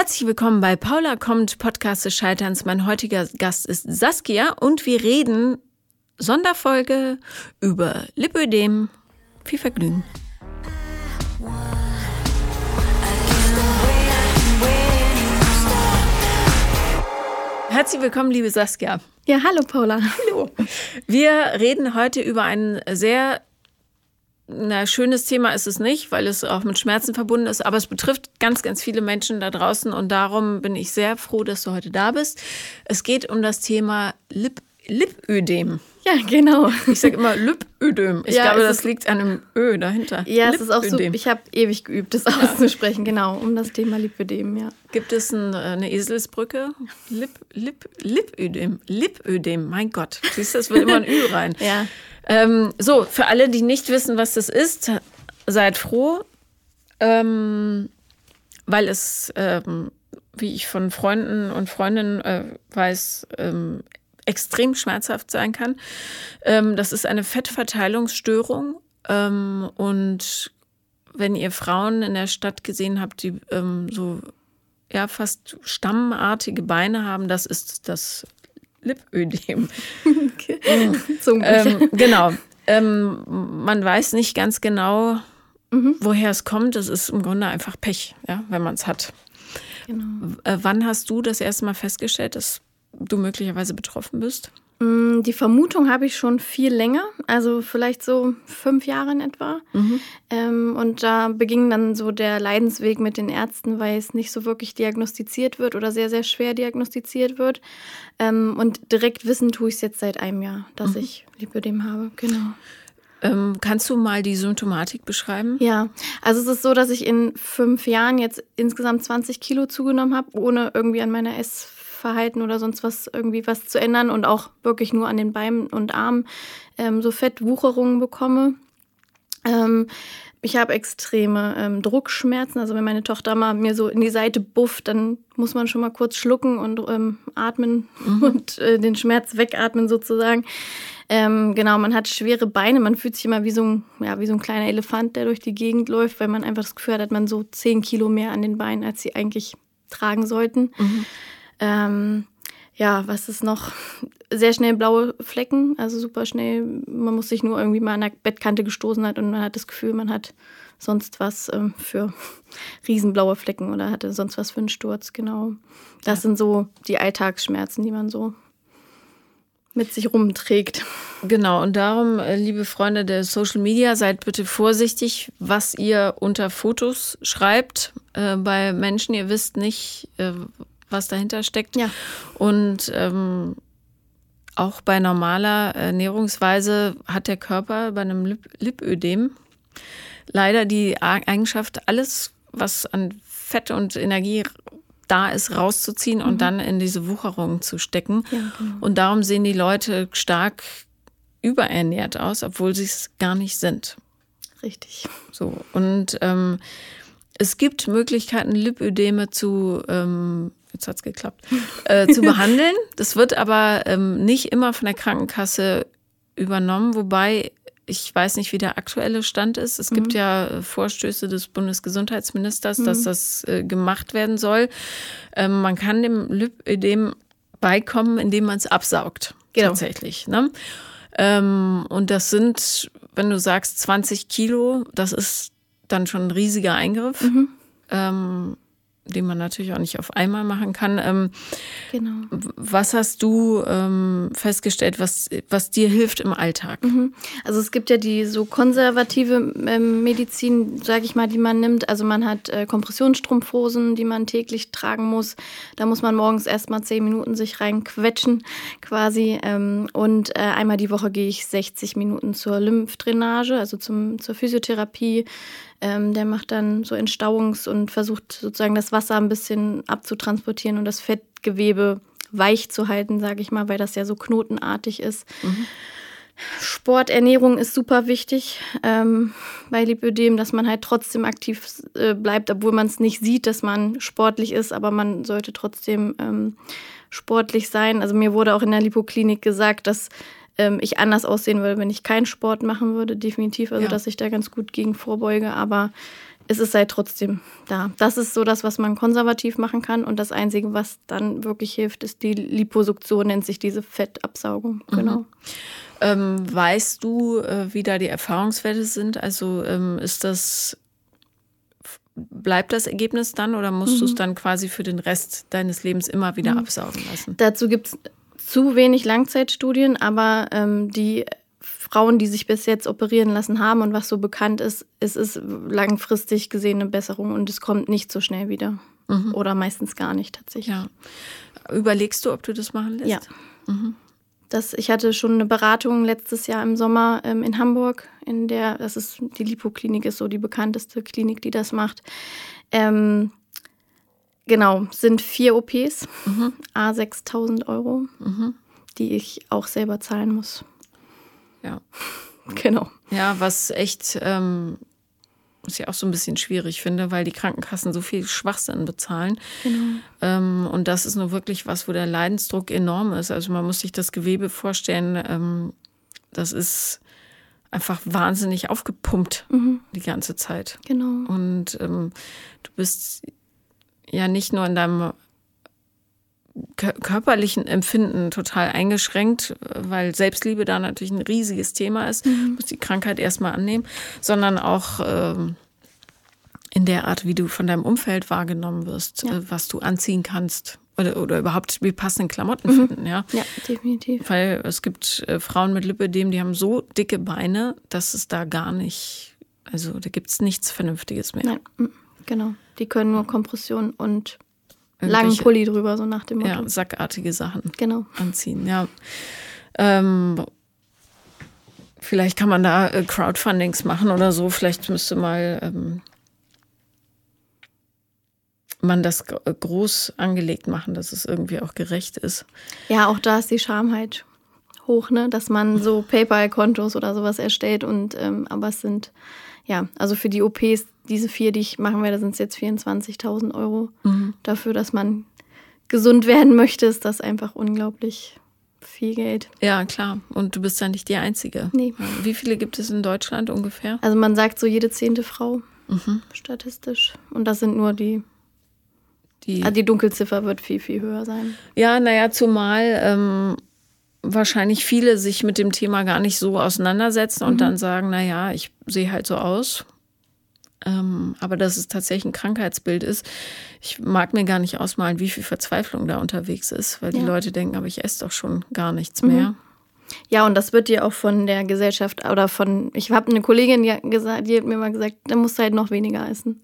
Herzlich willkommen bei Paula kommt, Podcast des Scheiterns. Mein heutiger Gast ist Saskia und wir reden Sonderfolge über Lipödem. Viel Vergnügen. Herzlich willkommen, liebe Saskia. Ja, hallo Paula. Hallo. Wir reden heute über ein sehr na, schönes Thema ist es nicht, weil es auch mit Schmerzen verbunden ist, aber es betrifft ganz, ganz viele Menschen da draußen und darum bin ich sehr froh, dass du heute da bist. Es geht um das Thema Lip Lipödem. Ja, genau. Ich sage immer Lipödem. Ich ja, glaube, das liegt an einem Ö dahinter. Ja, es ist auch so. Ich habe ewig geübt, das auszusprechen, genau, um das Thema Lipödem, ja. Gibt es ein, eine Eselsbrücke? Lip, Lip, Lipödem. Lipödem, mein Gott. Siehst du, es wird immer ein Ü rein. ja. Ähm, so, für alle, die nicht wissen, was das ist, seid froh, ähm, weil es, ähm, wie ich von Freunden und Freundinnen äh, weiß, ähm, extrem schmerzhaft sein kann. Ähm, das ist eine Fettverteilungsstörung ähm, und wenn ihr Frauen in der Stadt gesehen habt, die so ja fast stammartige Beine haben, das ist das Lipödem. Okay. Mhm. ähm, genau. Ähm, man weiß nicht ganz genau, mhm. woher es kommt. Es ist im Grunde einfach Pech, ja, wenn man es hat. Genau. Äh, wann hast du das erste Mal festgestellt, dass du möglicherweise betroffen bist? Mm, die Vermutung habe ich schon viel länger, also vielleicht so fünf Jahre in etwa. Mhm. Ähm, und da beging dann so der Leidensweg mit den Ärzten, weil es nicht so wirklich diagnostiziert wird oder sehr, sehr schwer diagnostiziert wird. Ähm, und direkt wissen tue ich es jetzt seit einem Jahr, dass mhm. ich Lipödem habe. Genau. Ähm, kannst du mal die Symptomatik beschreiben? Ja, also es ist so, dass ich in fünf Jahren jetzt insgesamt 20 Kilo zugenommen habe, ohne irgendwie an meiner Ess Verhalten oder sonst was irgendwie was zu ändern und auch wirklich nur an den Beinen und Armen ähm, so Fettwucherungen bekomme. Ähm, ich habe extreme ähm, Druckschmerzen. Also wenn meine Tochter mal mir so in die Seite bufft, dann muss man schon mal kurz schlucken und ähm, atmen mhm. und äh, den Schmerz wegatmen sozusagen. Ähm, genau, man hat schwere Beine. Man fühlt sich immer wie so, ein, ja, wie so ein kleiner Elefant, der durch die Gegend läuft, weil man einfach das Gefühl hat, hat man so zehn Kilo mehr an den Beinen, als sie eigentlich tragen sollten. Mhm. Ähm, ja, was ist noch? Sehr schnell blaue Flecken, also super schnell. Man muss sich nur irgendwie mal an der Bettkante gestoßen hat und man hat das Gefühl, man hat sonst was ähm, für riesenblaue Flecken oder hatte sonst was für einen Sturz, genau. Das ja. sind so die Alltagsschmerzen, die man so mit sich rumträgt. Genau, und darum, äh, liebe Freunde der Social Media, seid bitte vorsichtig, was ihr unter Fotos schreibt. Äh, bei Menschen, ihr wisst nicht, äh, was dahinter steckt. Ja. Und ähm, auch bei normaler Ernährungsweise hat der Körper bei einem Lip Lipödem leider die Eigenschaft, alles, was an Fett und Energie da ist, rauszuziehen mhm. und dann in diese Wucherung zu stecken. Ja, genau. Und darum sehen die Leute stark überernährt aus, obwohl sie es gar nicht sind. Richtig. So. Und ähm, es gibt Möglichkeiten, Lipödeme zu ähm, jetzt hat's geklappt, äh, zu behandeln. Das wird aber ähm, nicht immer von der Krankenkasse übernommen, wobei ich weiß nicht, wie der aktuelle Stand ist. Es mhm. gibt ja Vorstöße des Bundesgesundheitsministers, mhm. dass das äh, gemacht werden soll. Ähm, man kann dem Lipödem beikommen, indem man es absaugt. Genau. Tatsächlich. Ne? Ähm, und das sind, wenn du sagst 20 Kilo, das ist dann schon ein riesiger Eingriff. Mhm. Ähm, den man natürlich auch nicht auf einmal machen kann. Ähm, genau. Was hast du ähm, festgestellt, was, was dir hilft im Alltag? Mhm. Also es gibt ja die so konservative ähm, Medizin, sage ich mal, die man nimmt. Also man hat äh, Kompressionsstrumpfhosen, die man täglich tragen muss. Da muss man morgens erst mal zehn Minuten sich reinquetschen quasi. Ähm, und äh, einmal die Woche gehe ich 60 Minuten zur Lymphdrainage, also zum, zur Physiotherapie. Ähm, der macht dann so Entstauungs- und versucht sozusagen das Wasser ein bisschen abzutransportieren und das Fettgewebe weich zu halten, sage ich mal, weil das ja so knotenartig ist. Mhm. Sporternährung ist super wichtig ähm, bei Lipödem, dass man halt trotzdem aktiv äh, bleibt, obwohl man es nicht sieht, dass man sportlich ist, aber man sollte trotzdem ähm, sportlich sein. Also mir wurde auch in der Lipoklinik gesagt, dass ähm, ich anders aussehen würde, wenn ich keinen Sport machen würde, definitiv. Also, ja. dass ich da ganz gut gegen vorbeuge. Aber es ist halt trotzdem da. Das ist so das, was man konservativ machen kann. Und das Einzige, was dann wirklich hilft, ist die Liposuktion, nennt sich diese Fettabsaugung. Mhm. Genau. Ähm, weißt du, äh, wie da die Erfahrungswerte sind? Also ähm, ist das, bleibt das Ergebnis dann oder musst du es dann quasi für den Rest deines Lebens immer wieder absaugen lassen? Dazu gibt es zu wenig Langzeitstudien, aber ähm, die Frauen, die sich bis jetzt operieren lassen haben und was so bekannt ist, ist es langfristig gesehen eine Besserung und es kommt nicht so schnell wieder. Oder meistens gar nicht tatsächlich. Ja. Überlegst du, ob du das machen lässt? Ja. Das, ich hatte schon eine Beratung letztes Jahr im Sommer ähm, in Hamburg, in der, das ist die Lipoklinik, ist so die bekannteste Klinik, die das macht. Ähm, genau, sind vier OPs, a 6000 Euro, die ich auch selber zahlen muss. Ja. Genau. Ja, was echt, ähm, was ich auch so ein bisschen schwierig finde, weil die Krankenkassen so viel Schwachsinn bezahlen. Ähm, und das ist nur wirklich was, wo der Leidensdruck enorm ist. Also man muss sich das Gewebe vorstellen, ähm, das ist einfach wahnsinnig aufgepumpt die ganze Zeit. Genau. Und ähm, du bist ja nicht nur in deinem kö- körperlichen Empfinden total eingeschränkt, weil Selbstliebe da natürlich ein riesiges Thema ist, du musst die Krankheit erstmal annehmen, sondern auch ähm, in der Art, wie du von deinem Umfeld wahrgenommen wirst, Ja. äh, was du anziehen kannst oder, oder überhaupt die passenden Klamotten finden, ja. Ja, definitiv. Weil es gibt äh, Frauen mit Lipödem, die haben so dicke Beine, dass es da gar nicht, also da gibt es nichts Vernünftiges mehr. Nein, mm, genau. Die können nur Kompression und langen Pulli drüber, so nach dem Motto. Ja, sackartige Sachen Genau. anziehen, ja. Ähm, vielleicht kann man da äh, Crowdfundings machen oder so. Vielleicht müsste mal ähm, man das äh, groß angelegt machen, dass es irgendwie auch gerecht ist. Ja, auch da ist die Scham halt hoch, ne? Dass man so PayPal-Kontos oder sowas erstellt und ähm, aber es sind, ja, also für die OPs, diese vier, die ich machen werde, sind es jetzt 24.000 Euro. Dafür, dass man gesund werden möchte, ist das einfach unglaublich viel Geld. Ja, klar. Und du bist ja nicht die Einzige. Nee. Wie viele gibt es in Deutschland ungefähr? Also man sagt so jede zehnte Frau statistisch. Und das sind nur die, Die, also die Dunkelziffer wird viel, viel höher sein. Ja, naja, zumal ähm, wahrscheinlich viele sich mit dem Thema gar nicht so auseinandersetzen und dann sagen, naja, ich sehe halt so aus. Ähm, aber dass es tatsächlich ein Krankheitsbild ist. Ich mag mir gar nicht ausmalen, wie viel Verzweiflung da unterwegs ist, weil die Ja. Leute denken, aber ich esse doch schon gar nichts mehr. Ja, und das wird dir auch von der Gesellschaft oder von, ich habe eine Kollegin, die hat, gesagt, die hat mir mal gesagt, da musst du halt noch weniger essen.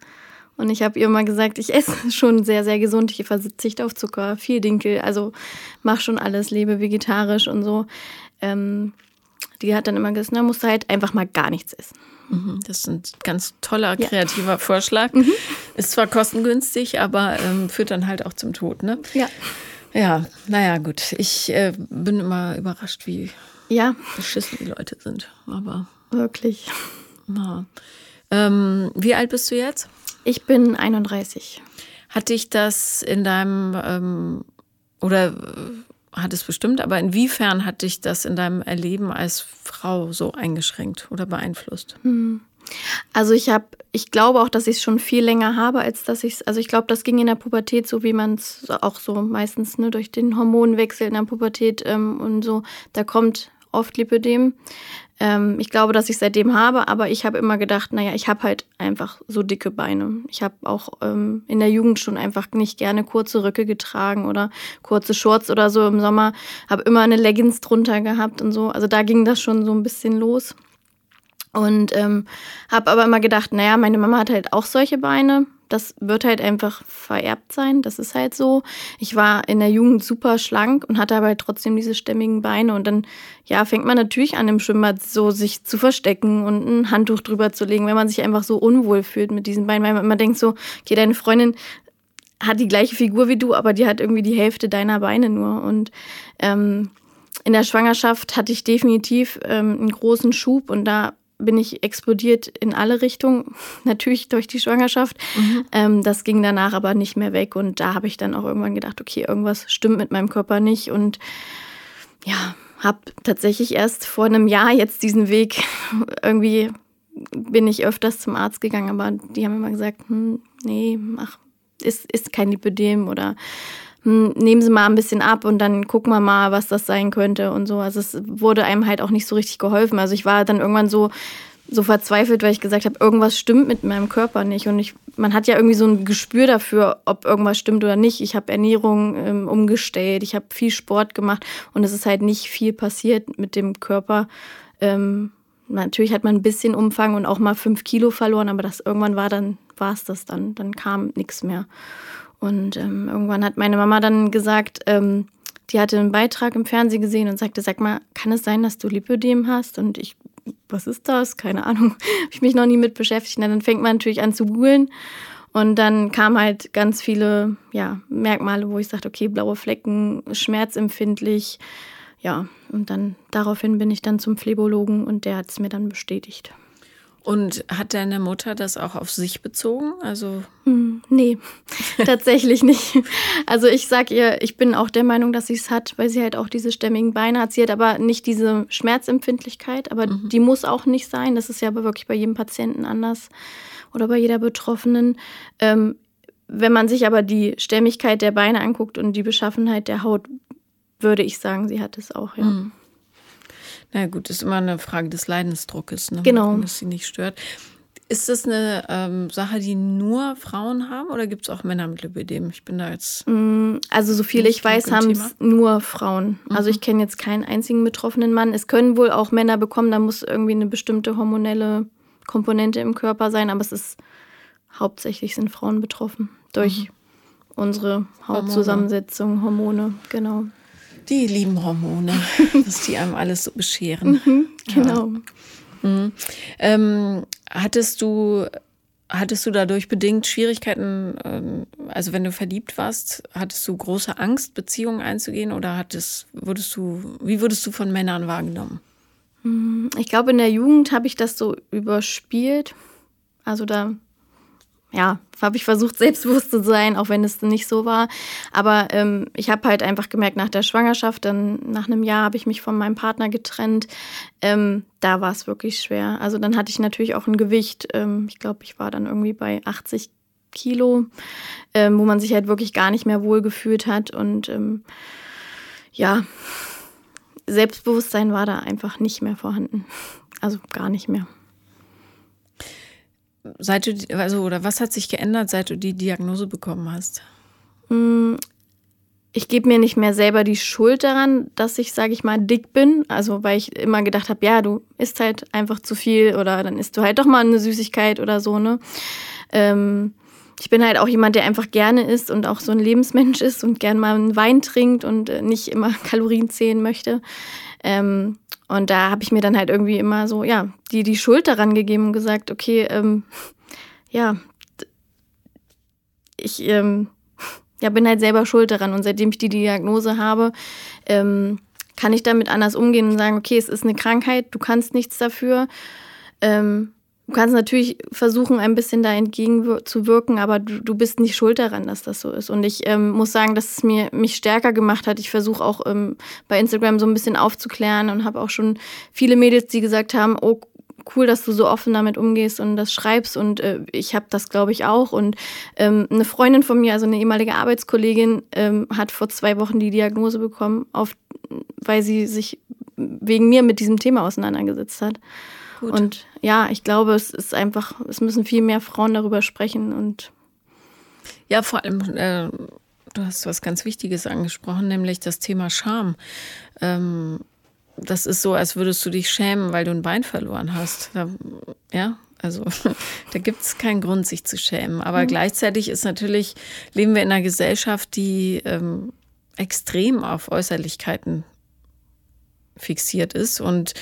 Und ich habe ihr mal gesagt, ich esse schon sehr, sehr gesund. Ich verzichte auf Zucker, viel Dinkel, also mach schon alles, lebe vegetarisch und so. Ähm, die hat dann immer gesagt, na, musst du halt einfach mal gar nichts essen. Mhm, Das ist ein ganz toller, kreativer Vorschlag. Ist zwar kostengünstig, aber ähm, führt dann halt auch zum Tod, ne? Ja. Ja, naja, gut. Ich äh, bin immer überrascht, wie Ja, beschissen die Leute sind. Aber wirklich. na. Ähm, wie alt bist du jetzt? Ich bin 31. Hat dich das in deinem, ähm, oder äh, hat es bestimmt, aber inwiefern hat dich das in deinem Erleben als Frau so eingeschränkt oder beeinflusst? Also ich habe, ich glaube auch, dass ich es schon viel länger habe, als dass ich es, also ich glaube, das ging in der Pubertät so, wie man es auch so meistens ne, durch den Hormonwechsel in der Pubertät ähm, und so, da kommt oft Lipödem. Ähm, ich glaube, dass ich seitdem habe, aber ich habe immer gedacht, naja, ich habe halt einfach so dicke Beine. Ich habe auch ähm, in der Jugend schon einfach nicht gerne kurze Röcke getragen oder kurze Shorts oder so im Sommer. Habe immer eine Leggings drunter gehabt und so. Also da ging das schon so ein bisschen los. Und ähm, habe aber immer gedacht, naja, meine Mama hat halt auch solche Beine. Das wird halt einfach vererbt sein. Das ist halt so. Ich war in der Jugend super schlank und hatte aber halt trotzdem diese stämmigen Beine. Und dann, ja, fängt man natürlich an, im Schwimmbad so sich zu verstecken und ein Handtuch drüber zu legen, wenn man sich einfach so unwohl fühlt mit diesen Beinen. Weil man immer denkt so, okay, deine Freundin hat die gleiche Figur wie du, aber die hat irgendwie die Hälfte deiner Beine nur. Und ähm, in der Schwangerschaft hatte ich definitiv ähm, einen großen Schub und da bin ich explodiert in alle Richtungen, natürlich durch die Schwangerschaft. Ähm, das ging danach aber nicht mehr weg und da habe ich dann auch irgendwann gedacht, okay, irgendwas stimmt mit meinem Körper nicht und ja, habe tatsächlich erst vor einem Jahr jetzt diesen Weg irgendwie bin ich öfters zum Arzt gegangen, aber die haben immer gesagt, hm, nee, ach, ist, ist kein Lipödem oder hm, nehmen Sie mal ein bisschen ab und dann gucken wir mal, was das sein könnte und so. Also es wurde einem halt auch nicht so richtig geholfen. Also ich war dann irgendwann so, so verzweifelt, weil ich gesagt habe, irgendwas stimmt mit meinem Körper nicht. Und ich, man hat ja irgendwie so ein Gespür dafür, ob irgendwas stimmt oder nicht. Ich habe Ernährung ähm, umgestellt, ich habe viel Sport gemacht und es ist halt nicht viel passiert mit dem Körper. Ähm, natürlich hat man ein bisschen Umfang und auch mal fünf Kilo verloren, aber das irgendwann war dann, war es das dann. Dann kam nichts mehr. Und ähm, irgendwann hat meine Mama dann gesagt, ähm, die hatte einen Beitrag im Fernsehen gesehen und sagte, sag mal, kann es sein, dass du Lipödem hast? Und ich was ist das? Keine Ahnung. Habe ich mich noch nie mit beschäftigt. Und dann fängt man natürlich an zu googeln. Und dann kamen halt ganz viele ja, Merkmale, wo ich sagte, okay, blaue Flecken, schmerzempfindlich. Ja, und dann daraufhin bin ich dann zum Phlebologen und der hat es mir dann bestätigt. Und hat deine Mutter das auch auf sich bezogen? Also hm, nee, tatsächlich nicht. Also ich sag ihr, ich bin auch der Meinung, dass sie es hat, weil sie halt auch diese stämmigen Beine hat. Sie hat aber nicht diese Schmerzempfindlichkeit, aber mhm. die muss auch nicht sein. Das ist ja aber wirklich bei jedem Patienten anders oder bei jeder Betroffenen. Ähm, wenn man sich aber die Stämmigkeit der Beine anguckt und die Beschaffenheit der Haut, würde ich sagen, sie hat es auch, ja. Mhm. Na gut, ist immer eine Frage des Leidensdruckes, ne? genau. wenn es sie nicht stört. Ist das eine ähm, Sache, die nur Frauen haben oder gibt es auch Männer mit Lipödem? Ich bin da jetzt. Mm, also, so viel ich weiß, haben es nur Frauen. Mhm. Also, ich kenne jetzt keinen einzigen betroffenen Mann. Es können wohl auch Männer bekommen, da muss irgendwie eine bestimmte hormonelle Komponente im Körper sein, aber es ist hauptsächlich sind Frauen betroffen durch mhm. unsere Hautzusammensetzung, Hormone genau. Die lieben Hormone, dass die einem alles so bescheren. Mhm, genau. Ja. Mhm. Ähm, hattest du Hattest du dadurch bedingt Schwierigkeiten, ähm, also wenn du verliebt warst, hattest du große Angst, Beziehungen einzugehen oder hattest, wurdest du, wie wurdest du von Männern wahrgenommen? Mhm, ich glaube, in der Jugend habe ich das so überspielt. Also da ja, habe ich versucht, selbstbewusst zu sein, auch wenn es nicht so war. Aber ähm, ich habe halt einfach gemerkt, nach der Schwangerschaft, dann nach einem Jahr habe ich mich von meinem Partner getrennt. Ähm, da war es wirklich schwer. Also dann hatte ich natürlich auch ein Gewicht. Ähm, ich glaube, ich war dann irgendwie bei 80 Kilo, ähm, wo man sich halt wirklich gar nicht mehr wohl gefühlt hat. Und ähm, ja, Selbstbewusstsein war da einfach nicht mehr vorhanden. Also gar nicht mehr seit du, also, oder was hat sich geändert, seit du die Diagnose bekommen hast? Mm, ich gebe mir nicht mehr selber die Schuld daran, dass ich, sage ich mal, dick bin. Also, weil ich immer gedacht habe, ja, du isst halt einfach zu viel oder dann isst du halt doch mal eine Süßigkeit oder so, ne? Ähm, ich bin halt auch jemand, der einfach gerne isst und auch so ein Lebensmensch ist und gern mal einen Wein trinkt und äh, nicht immer Kalorien zählen möchte. Ähm, und da habe ich mir dann halt irgendwie immer so, ja, die, die Schuld daran gegeben und gesagt, okay, ähm, ja, ich ähm, ja, bin halt selber schuld daran. Und seitdem ich die Diagnose habe, ähm, kann ich damit anders umgehen und sagen, okay, es ist eine Krankheit, du kannst nichts dafür. Ähm, Du kannst natürlich versuchen, ein bisschen da entgegenzuwirken, aber du, du bist nicht schuld daran, dass das so ist. Und ich ähm, muss sagen, dass es mir mich stärker gemacht hat. Ich versuche auch ähm, bei Instagram so ein bisschen aufzuklären und habe auch schon viele Mädels, die gesagt haben, oh, cool, dass du so offen damit umgehst und das schreibst. Und äh, ich habe das, glaube ich, auch. Und ähm, eine Freundin von mir, also eine ehemalige Arbeitskollegin, ähm, hat vor zwei Wochen die Diagnose bekommen, auf, weil sie sich wegen mir mit diesem Thema auseinandergesetzt hat. Gut. Und ja, ich glaube, es ist einfach, es müssen viel mehr Frauen darüber sprechen und ja, vor allem, äh, du hast was ganz Wichtiges angesprochen, nämlich das Thema Scham. Ähm, das ist so, als würdest du dich schämen, weil du ein Bein verloren hast. Da, ja, also da gibt es keinen Grund, sich zu schämen. Aber mhm. gleichzeitig ist natürlich, leben wir in einer Gesellschaft, die ähm, extrem auf Äußerlichkeiten fixiert ist und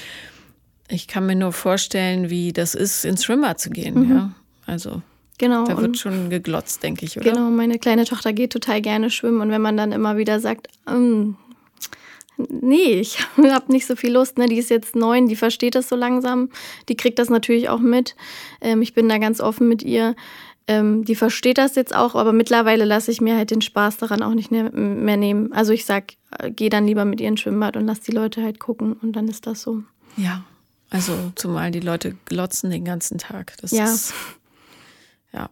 ich kann mir nur vorstellen, wie das ist, ins Schwimmbad zu gehen. Mhm. Ja? Also Genau. Da wird schon geglotzt, denke ich, oder? Genau, meine kleine Tochter geht total gerne schwimmen und wenn man dann immer wieder sagt, ähm, nee, ich habe nicht so viel Lust, ne? die ist jetzt neun, die versteht das so langsam, die kriegt das natürlich auch mit. Ähm, ich bin da ganz offen mit ihr. Ähm, die versteht das jetzt auch, aber mittlerweile lasse ich mir halt den Spaß daran auch nicht mehr, mehr nehmen. Also ich sag, äh, geh dann lieber mit ihr ins Schwimmbad und lass die Leute halt gucken und dann ist das so. Ja, Also zumal die Leute glotzen den ganzen Tag. Das Ja. ist ja.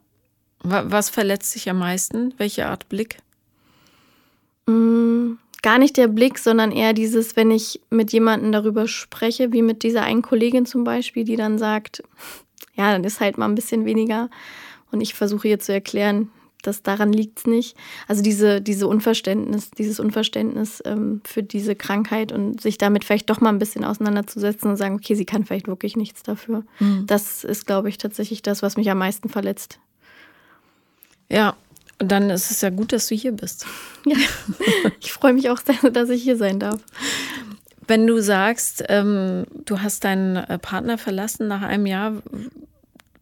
Wa- Was verletzt dich am meisten? Welche Art Blick? Mm, Gar nicht der Blick, sondern eher dieses, wenn ich mit jemandem darüber spreche, wie mit dieser einen Kollegin zum Beispiel, die dann sagt, ja, dann ist halt mal ein bisschen weniger. Und ich versuche ihr zu erklären, dass daran liegt's nicht. Also diese, diese Unverständnis, dieses Unverständnis ähm, für diese Krankheit und sich damit vielleicht doch mal ein bisschen auseinanderzusetzen und sagen, okay, sie kann vielleicht wirklich nichts dafür. Das ist, glaube ich, tatsächlich das, was mich am meisten verletzt. Ja, und dann ist es ja gut, dass du hier bist. Ja. Ich freue mich auch sehr, dass ich hier sein darf. Wenn du sagst, ähm, du hast deinen äh, Partner verlassen nach einem Jahr,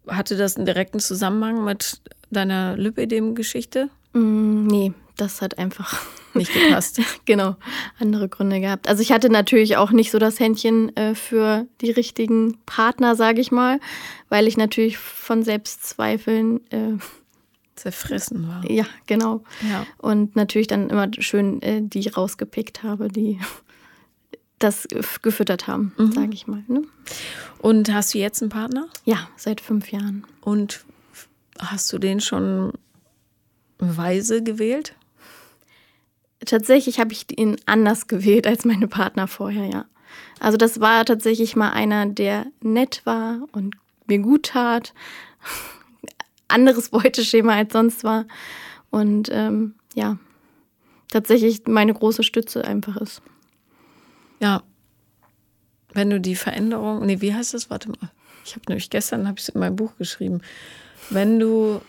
hatte das einen direkten Zusammenhang mit deiner Lipödem-Geschichte? Mm, nee, das hat einfach Nicht gepasst. genau andere Gründe gehabt. Also ich hatte natürlich auch nicht so das Händchen äh, für die richtigen Partner, sage ich mal, weil ich natürlich von Selbstzweifeln, äh, Zerfressen war. ja, genau. Ja. Und natürlich dann immer schön äh, die rausgepickt habe, die das gef- gefüttert haben, sage ich mal. Ne? Und hast du jetzt einen Partner? Ja, seit fünf Jahren. Und hast du den schon weise gewählt? Tatsächlich habe ich ihn anders gewählt als meine Partner vorher, ja. Also das war tatsächlich mal einer, der nett war und mir gut tat. Anderes Beuteschema als sonst war. Und ähm, ja, tatsächlich meine große Stütze einfach ist. Ja. Wenn du die Veränderung, nee, wie heißt das? Warte mal. Ich habe nämlich gestern habe ich es in meinem Buch geschrieben. Wenn du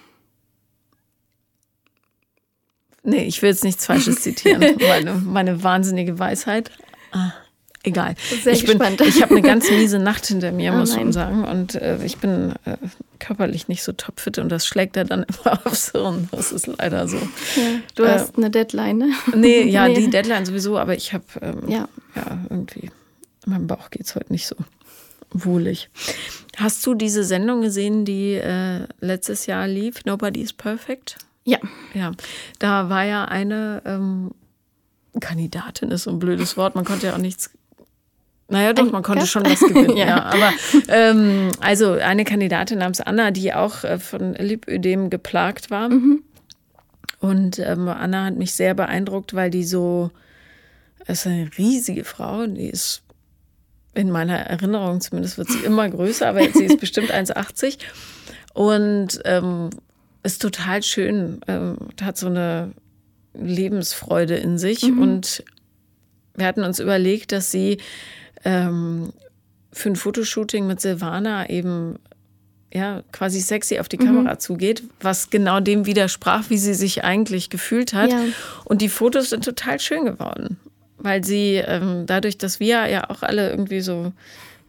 Nee, ich will jetzt nichts Falsches zitieren. meine, meine wahnsinnige Weisheit. Ah, egal. Sehr ich bin, gespannt. ich habe eine ganz miese Nacht hinter mir, Oh muss man sagen. Und äh, ich bin äh, körperlich nicht so topfit und das schlägt er dann immer aufs Hirn. Das ist leider so. Du Äh, hast eine Deadline, ne? Nee, ja, Nee. die Deadline sowieso, aber ich habe ähm, Ja. ja, irgendwie, in meinem Bauch geht es heute nicht so wohlig. Hast du diese Sendung gesehen, die äh, letztes Jahr lief, Nobody is Perfect? Ja. Ja, da war ja eine ähm, Kandidatin, ist so ein blödes Wort, man konnte ja auch nichts. Naja, doch, man konnte schon was gewinnen, Ja. ja. Aber ähm, also eine Kandidatin namens Anna, die auch äh, von Lipödem geplagt war. Und ähm, Anna hat mich sehr beeindruckt, weil die so, es ist eine riesige Frau, die ist in meiner Erinnerung zumindest wird sie immer größer, aber jetzt sie ist bestimmt 1,80 und ähm, ist total schön, ähm, hat so eine Lebensfreude in sich. Und wir hatten uns überlegt, dass sie ähm, für ein Fotoshooting mit Silvana eben ja quasi sexy auf die Kamera zugeht, was genau dem widersprach, wie sie sich eigentlich gefühlt hat. Ja. Und die Fotos sind total schön geworden, weil sie ähm, dadurch, dass wir ja auch alle irgendwie so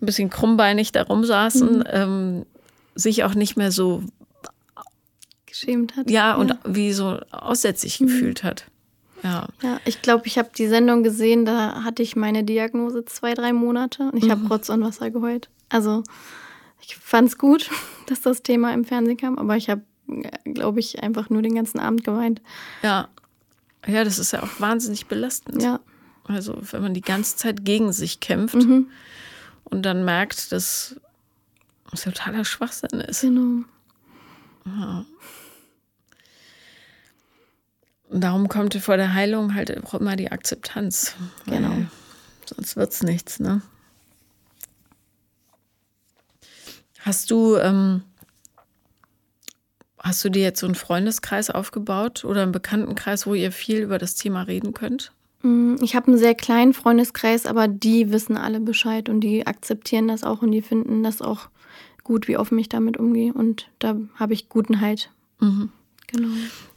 ein bisschen krummbeinig da rumsaßen, ähm, sich auch nicht mehr so Geschämt hat. ja und wie so aussätzig gefühlt hat. Ja. Ja, ich glaube, ich habe die Sendung gesehen, da hatte ich meine Diagnose zwei, drei Monate und ich habe Rotz und Wasser geheult. Also ich fand es gut, dass das Thema im Fernsehen kam, aber ich habe, glaube ich, einfach nur den ganzen Abend geweint. Ja. Ja, das ist ja auch wahnsinnig belastend. Ja, Also, wenn man die ganze Zeit gegen sich kämpft Mhm. und dann merkt, dass es totaler Schwachsinn ist. genau. Und darum kommt vor der Heilung halt auch immer die Akzeptanz. Genau. Sonst wird's nichts, ne? Hast du, ähm, hast du dir jetzt so einen Freundeskreis aufgebaut oder einen Bekanntenkreis, wo ihr viel über das Thema reden könnt? Mm, Ich habe einen sehr kleinen Freundeskreis, aber die wissen alle Bescheid und die akzeptieren das auch und die finden das auch gut, wie offen ich damit umgehe. Und da habe ich guten Halt. Genau.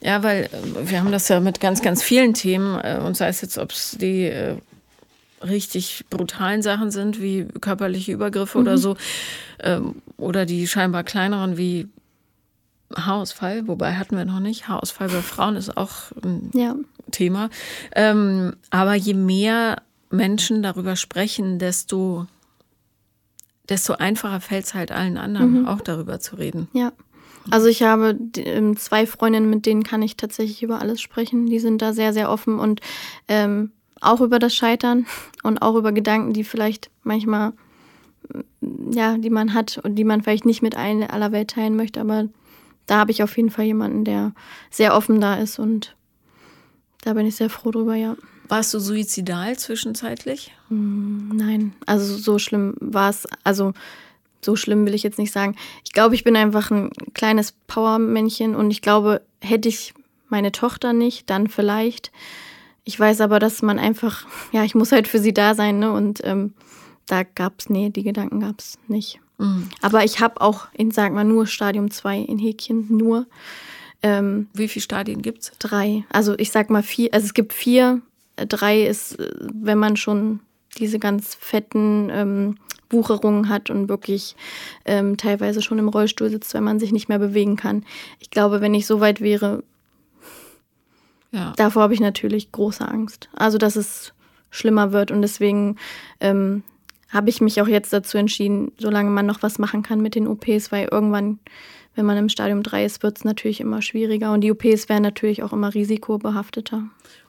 Ja, weil äh, wir haben das ja mit ganz, ganz vielen Themen, äh, und sei es jetzt, ob es die äh, richtig brutalen Sachen sind, wie körperliche Übergriffe oder so, ähm, oder die scheinbar kleineren wie Haarausfall, wobei hatten wir noch nicht. Haarausfall bei Frauen ist auch ein Ja, Thema. Ähm, aber je mehr Menschen darüber sprechen, desto, desto einfacher fällt es halt allen anderen, auch darüber zu reden. ja. Also ich habe ähm, zwei Freundinnen, mit denen kann ich tatsächlich über alles sprechen. Die sind da sehr, sehr offen und ähm, auch über das Scheitern und auch über Gedanken, die vielleicht manchmal ja, die man hat und die man vielleicht nicht mit allen aller Welt teilen möchte, aber da habe ich auf jeden Fall jemanden, der sehr offen da ist und da bin ich sehr froh drüber, ja. Warst du suizidal zwischenzeitlich? Hm, nein, also so schlimm war es, also so schlimm will ich jetzt nicht sagen. Ich glaube, ich bin einfach ein kleines Powermännchen und ich glaube, hätte ich meine Tochter nicht, dann vielleicht. Ich weiß aber, dass man einfach, ja, ich muss halt für sie da sein, ne? Und ähm, da gab's, nee, die Gedanken gab's nicht. Mhm. Aber ich habe auch in, sag mal, nur Stadium 2 in Häkchen, nur. Ähm, Wie viele Stadien gibt's? Drei. Also ich sag mal vier, also es gibt vier. Drei ist, äh, wenn man schon diese ganz fetten ähm, Wucherungen hat und wirklich ähm, teilweise schon im Rollstuhl sitzt, wenn man sich nicht mehr bewegen kann. Ich glaube, wenn ich so weit wäre, ja. davor habe ich natürlich große Angst. Also, dass es schlimmer wird und deswegen ähm, habe ich mich auch jetzt dazu entschieden, solange man noch was machen kann mit den OPs, weil irgendwann, wenn man im Stadium 3 ist, wird es natürlich immer schwieriger und die OPs werden natürlich auch immer risikobehafteter.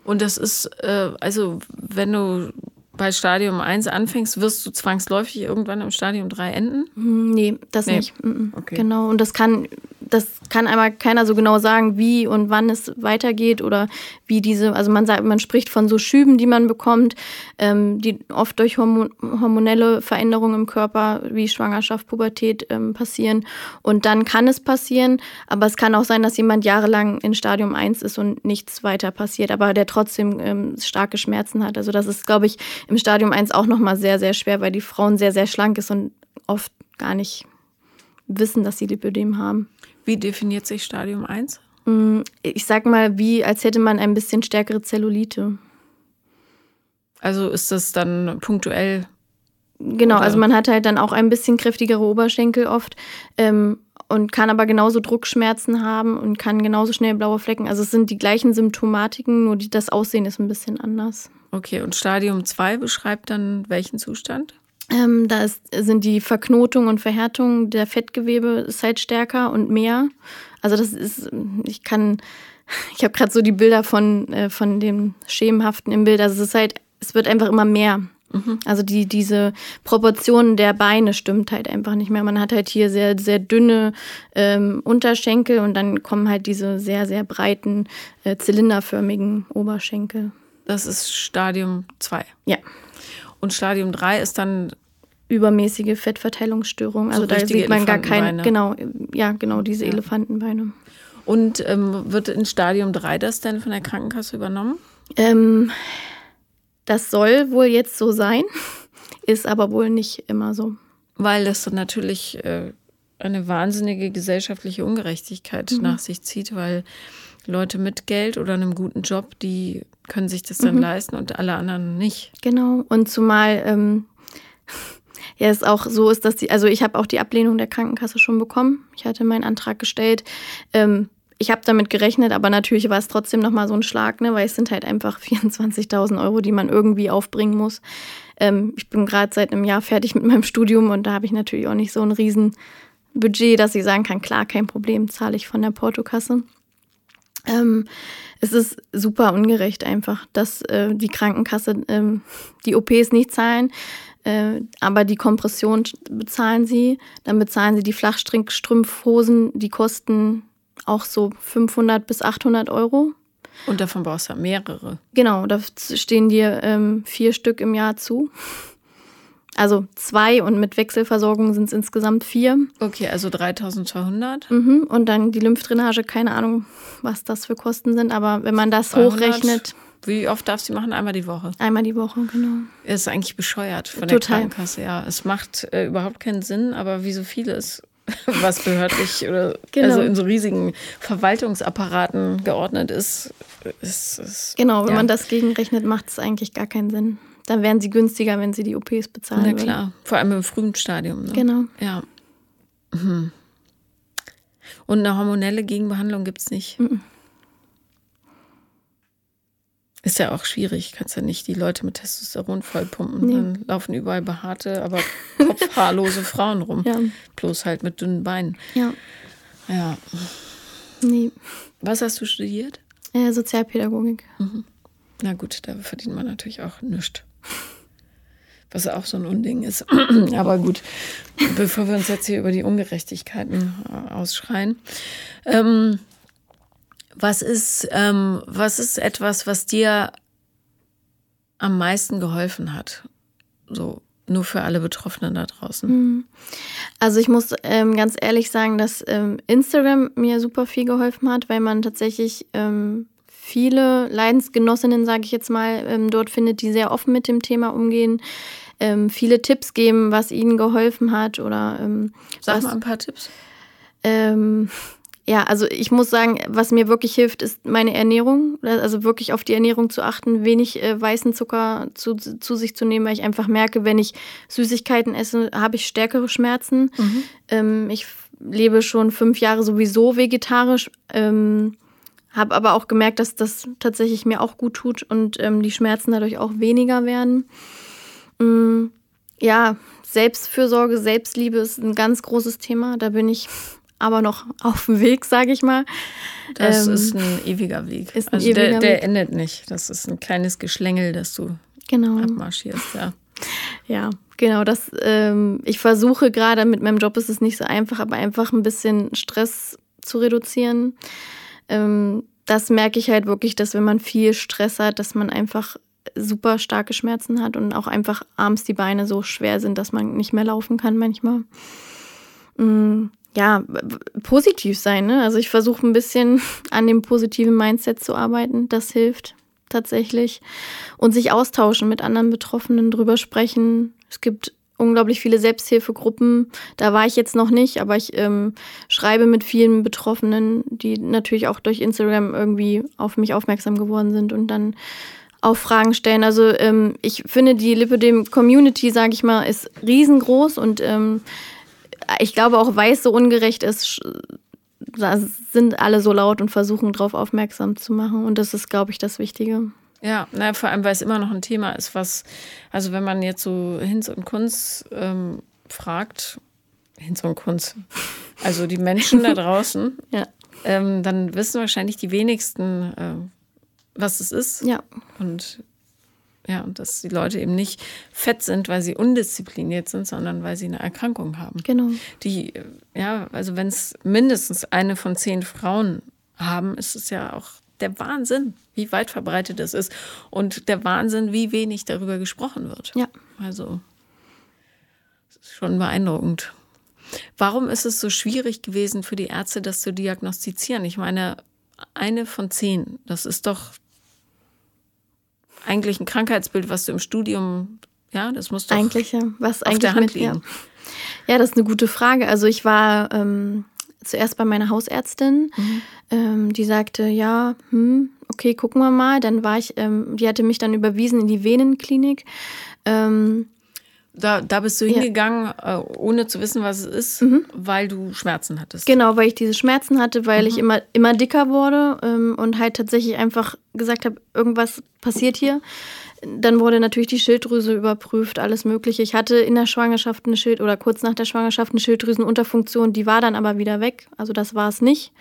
Und das ist, äh, also wenn du bei Stadium 1 anfängst, wirst du zwangsläufig irgendwann im Stadium 3 enden? Hm, nee, das nee. nicht. Okay. Genau. Und das kann das kann einmal keiner so genau sagen, wie und wann es weitergeht oder wie diese, also man sagt, man spricht von so Schüben, die man bekommt, ähm, die oft durch hormonelle Veränderungen im Körper wie Schwangerschaft, Pubertät ähm, passieren. Und dann kann es passieren, aber es kann auch sein, dass jemand jahrelang in Stadium 1 ist und nichts weiter passiert, aber der trotzdem ähm, starke Schmerzen hat. Also das ist, glaube ich, im Stadium 1 auch nochmal sehr, sehr schwer, weil die Frauen sehr, sehr schlank ist und oft gar nicht wissen, dass sie Lipödem haben. Wie definiert sich Stadium 1? Mm, ich sag mal, wie als hätte man ein bisschen stärkere Zellulite. Also ist das dann punktuell? Genau, oder? also man hat halt dann auch ein bisschen kräftigere Oberschenkel oft ähm, und kann aber genauso Druckschmerzen haben und kann genauso schnell blaue Flecken. Also es sind die gleichen Symptomatiken, nur die, das Aussehen ist ein bisschen anders. Okay, und Stadium 2 beschreibt dann welchen Zustand? Ähm, da ist, sind die Verknotung und Verhärtung der Fettgewebe ist halt stärker und mehr. Also das ist, ich kann, ich habe gerade so die Bilder von, äh, von dem Schemenhaften im Bild. Also es ist halt, es wird einfach immer mehr. Mhm. Also die, diese Proportionen der Beine stimmt halt einfach nicht mehr. Man hat halt hier sehr, sehr dünne ähm, Unterschenkel und dann kommen halt diese sehr, sehr breiten, äh, zylinderförmigen Oberschenkel. Das ist Stadium 2. Ja. Und Stadium 3 ist dann übermäßige Fettverteilungsstörung. Also so da sieht man gar keine, genau, ja, genau, diese ja. Elefantenbeine. Und ähm, wird in Stadium 3 das denn von der Krankenkasse übernommen? Ähm, das soll wohl jetzt so sein, ist aber wohl nicht immer so. Weil das dann natürlich äh, eine wahnsinnige gesellschaftliche Ungerechtigkeit mhm. nach sich zieht, weil Leute mit Geld oder einem guten Job, die können sich das dann mhm. leisten und alle anderen nicht. Genau. Und zumal ähm, ja es auch so ist, dass die, also ich habe auch die Ablehnung der Krankenkasse schon bekommen. Ich hatte meinen Antrag gestellt. Ähm, ich habe damit gerechnet, aber natürlich war es trotzdem nochmal so ein Schlag, ne, weil es sind halt einfach 24.000 Euro, die man irgendwie aufbringen muss. Ähm, ich bin gerade seit einem Jahr fertig mit meinem Studium und da habe ich natürlich auch nicht so ein riesen Budget, dass ich sagen kann, klar, kein Problem, zahle ich von der Portokasse. Ähm, es ist super ungerecht einfach, dass äh, die Krankenkasse ähm, die OPs nicht zahlen, äh, aber die Kompression bezahlen sie. Dann bezahlen sie die Flachstrickstrumpfhosen, die kosten auch so 500 bis 800 Euro. Und davon brauchst du mehrere. Genau, da stehen dir ähm, vier Stück im Jahr zu. Also zwei und mit Wechselversorgung sind es insgesamt vier. Okay, also 3200. Mhm. Und dann die Lymphdrainage, keine Ahnung, was das für Kosten sind, aber wenn man das 200. hochrechnet. Wie oft darf sie machen? Einmal die Woche. Einmal die Woche, genau. Ist eigentlich bescheuert von der Total. Krankenkasse, ja. Es macht äh, überhaupt keinen Sinn, aber wie so vieles, was behördlich oder genau. also in so riesigen Verwaltungsapparaten geordnet ist, ist, ist Genau, wenn ja. man das gegenrechnet, macht es eigentlich gar keinen Sinn. Dann wären sie günstiger, wenn sie die OPs bezahlen. Na klar, würden. vor allem im frühen Stadium. Ne? Genau. Ja. Mhm. Und eine hormonelle Gegenbehandlung gibt es nicht. Mhm. Ist ja auch schwierig, kannst ja nicht die Leute mit Testosteron vollpumpen. Nee. Dann laufen überall behaarte, aber kopfhaarlose Frauen rum. Ja. Bloß halt mit dünnen Beinen. Ja. Ja. Nee. Was hast du studiert? Äh, Sozialpädagogik. Mhm. Na gut, da verdient man natürlich auch nichts. Was auch so ein Unding ist. Aber gut, bevor wir uns jetzt hier über die Ungerechtigkeiten äh, ausschreien. Ähm, was ist, ähm, was ist etwas, was dir am meisten geholfen hat? So nur für alle Betroffenen da draußen. Hm. Also ich muss ähm, ganz ehrlich sagen, dass ähm, Instagram mir super viel geholfen hat, weil man tatsächlich ähm, viele Leidensgenossinnen, sage ich jetzt mal, ähm, dort findet, die sehr offen mit dem Thema umgehen, ähm, viele Tipps geben, was ihnen geholfen hat oder ähm, Sag was, mal ein paar Tipps. Ähm, ja, also ich muss sagen, was mir wirklich hilft, ist meine Ernährung. Also wirklich auf die Ernährung zu achten, wenig äh, weißen Zucker zu, zu sich zu nehmen, weil ich einfach merke, wenn ich Süßigkeiten esse, habe ich stärkere Schmerzen. Mhm. Ähm, ich lebe schon fünf Jahre sowieso vegetarisch, ähm, habe aber auch gemerkt, dass das tatsächlich mir auch gut tut und ähm, die Schmerzen dadurch auch weniger werden. Ähm, ja, Selbstfürsorge, Selbstliebe ist ein ganz großes Thema. Da bin ich aber noch auf dem Weg, sage ich mal. Das ähm, ist ein ewiger Weg. Ist ein also ewiger der, der Weg. endet nicht. Das ist ein kleines Geschlängel, das du genau. abmarschierst, ja. Ja, genau. Das, ähm, ich versuche gerade mit meinem Job ist es nicht so einfach, aber einfach ein bisschen Stress zu reduzieren. Ähm, das merke ich halt wirklich, dass wenn man viel Stress hat, dass man einfach super starke Schmerzen hat und auch einfach abends die Beine so schwer sind, dass man nicht mehr laufen kann manchmal. Mm, ja, positiv sein. Ne? Also ich versuche ein bisschen an dem positiven Mindset zu arbeiten. Das hilft tatsächlich. Und sich austauschen mit anderen Betroffenen, drüber sprechen. Es gibt unglaublich viele Selbsthilfegruppen. Da war ich jetzt noch nicht, aber ich ähm, schreibe mit vielen Betroffenen, die natürlich auch durch Instagram irgendwie auf mich aufmerksam geworden sind und dann auch Fragen stellen. Also ähm, ich finde, die Lipidem-Community, sage ich mal, ist riesengroß und ähm, ich glaube auch, weil es so ungerecht ist, sind alle so laut und versuchen darauf aufmerksam zu machen. Und das ist, glaube ich, das Wichtige. Ja, na, vor allem, weil es immer noch ein Thema ist, was, also wenn man jetzt so Hinz und Kunz ähm, fragt, Hinz und Kunz, also die Menschen da draußen, ja. ähm, dann wissen wahrscheinlich die wenigsten, äh, was es ist. Ja. Und ja, und dass die Leute eben nicht fett sind, weil sie undiszipliniert sind, sondern weil sie eine Erkrankung haben. Genau. Die, ja, also wenn es mindestens eine von zehn Frauen haben, ist es ja auch der Wahnsinn, wie weit verbreitet das ist. Und der Wahnsinn, wie wenig darüber gesprochen wird. Ja. Also, schon beeindruckend. Warum ist es so schwierig gewesen für die Ärzte, das zu diagnostizieren? Ich meine, eine von zehn, das ist doch eigentlich ein Krankheitsbild, was du im Studium, ja, das muss doch eigentlich, was auf eigentlich der Hand mit, liegen. Ja. ja. das ist eine gute Frage. Also ich war ähm, zuerst bei meiner Hausärztin, mhm. ähm, die sagte, ja, hm, okay, gucken wir mal. Dann war ich, ähm, die hatte mich dann überwiesen in die Venenklinik. Ähm, da, da bist du hingegangen, ja. Äh, ohne zu wissen, was es ist, mhm. weil du Schmerzen hattest. Genau, weil ich diese Schmerzen hatte, weil mhm. ich immer, immer dicker wurde ähm, und halt tatsächlich einfach gesagt habe, irgendwas passiert hier. Dann wurde natürlich die Schilddrüse überprüft, alles Mögliche. Ich hatte in der Schwangerschaft eine Schild oder kurz nach der Schwangerschaft eine Schilddrüsenunterfunktion, die war dann aber wieder weg. Also das war es nicht.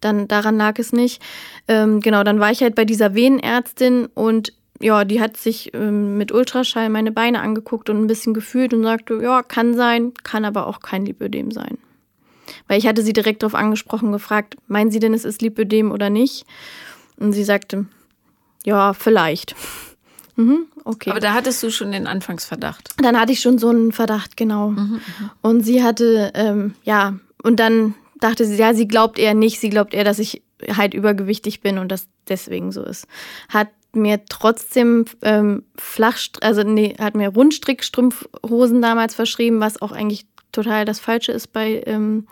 Dann daran lag es nicht. Ähm, genau, dann war ich halt bei dieser Venenärztin und ja, die hat sich ähm, mit Ultraschall meine Beine angeguckt und ein bisschen gefühlt und sagte, ja, kann sein, kann aber auch kein Lipödem sein. Weil ich hatte sie direkt darauf angesprochen, gefragt, meinen Sie denn, es ist Lipödem oder nicht? Und sie sagte, ja, vielleicht. Mhm, okay. Aber da hattest du schon den Anfangsverdacht. Dann hatte ich schon so einen Verdacht, genau. Mhm, mhm, und sie hatte, ähm, ja, und dann dachte sie, ja, sie glaubt eher nicht, sie glaubt eher, dass ich halt übergewichtig bin und das deswegen so ist. Hat mir trotzdem ähm, flach, also nee, hat mir Rundstrickstrumpfhosen damals verschrieben, was auch eigentlich total das Falsche ist bei ähm,